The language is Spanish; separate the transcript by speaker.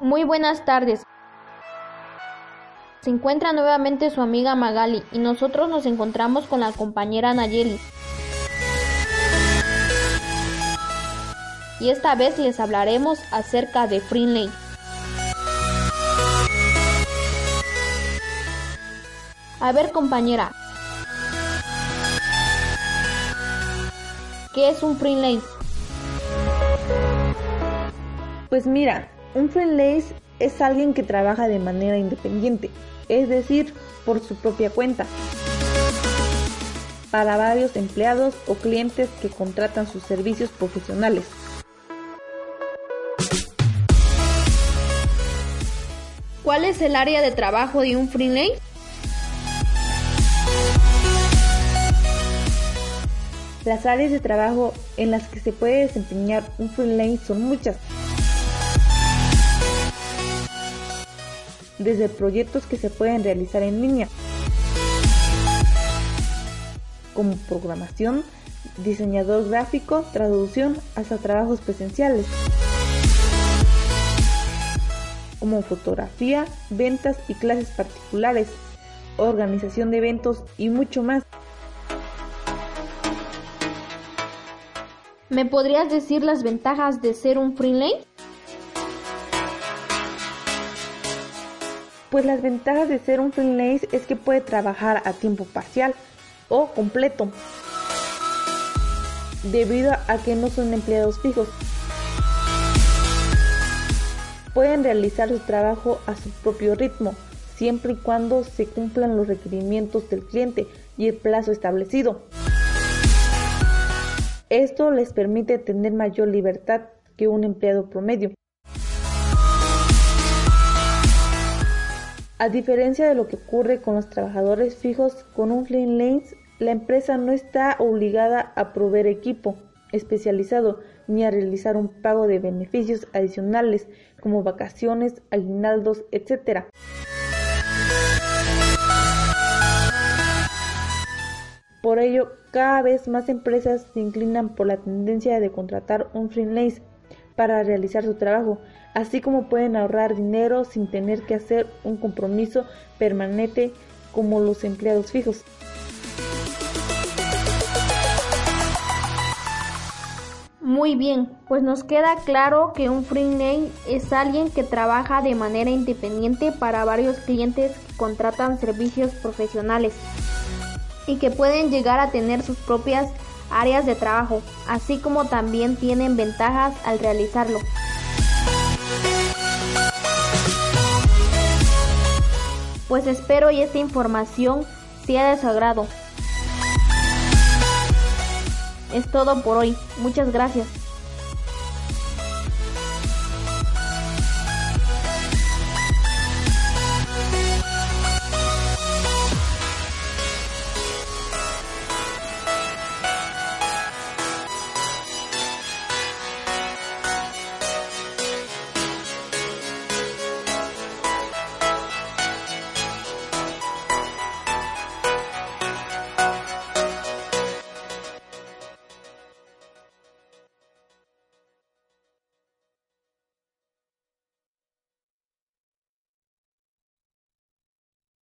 Speaker 1: Muy buenas tardes. Se encuentra nuevamente su amiga Magali y nosotros nos encontramos con la compañera Nayeli. Y esta vez les hablaremos acerca de Freelane. A ver compañera, ¿qué es un freelance?
Speaker 2: Pues mira, un freelance es alguien que trabaja de manera independiente, es decir, por su propia cuenta, para varios empleados o clientes que contratan sus servicios profesionales.
Speaker 1: ¿Cuál es el área de trabajo de un freelance?
Speaker 2: Las áreas de trabajo en las que se puede desempeñar un freelance son muchas. Desde proyectos que se pueden realizar en línea, como programación, diseñador gráfico, traducción, hasta trabajos presenciales, como fotografía, ventas y clases particulares, organización de eventos y mucho más.
Speaker 1: ¿Me podrías decir las ventajas de ser un freelance?
Speaker 2: Pues las ventajas de ser un freelance es que puede trabajar a tiempo parcial o completo, debido a que no son empleados fijos. Pueden realizar su trabajo a su propio ritmo, siempre y cuando se cumplan los requerimientos del cliente y el plazo establecido. Esto les permite tener mayor libertad que un empleado promedio. A diferencia de lo que ocurre con los trabajadores fijos, con un freelance, la empresa no está obligada a proveer equipo especializado ni a realizar un pago de beneficios adicionales como vacaciones, aguinaldos, etc. Por ello, cada vez más empresas se inclinan por la tendencia de contratar un freelance para realizar su trabajo, así como pueden ahorrar dinero sin tener que hacer un compromiso permanente como los empleados fijos.
Speaker 1: Muy bien, pues nos queda claro que un freelance es alguien que trabaja de manera independiente para varios clientes que contratan servicios profesionales y que pueden llegar a tener sus propias áreas de trabajo, así como también tienen ventajas al realizarlo. Pues espero y esta información sea de su agrado. Es todo por hoy. Muchas gracias.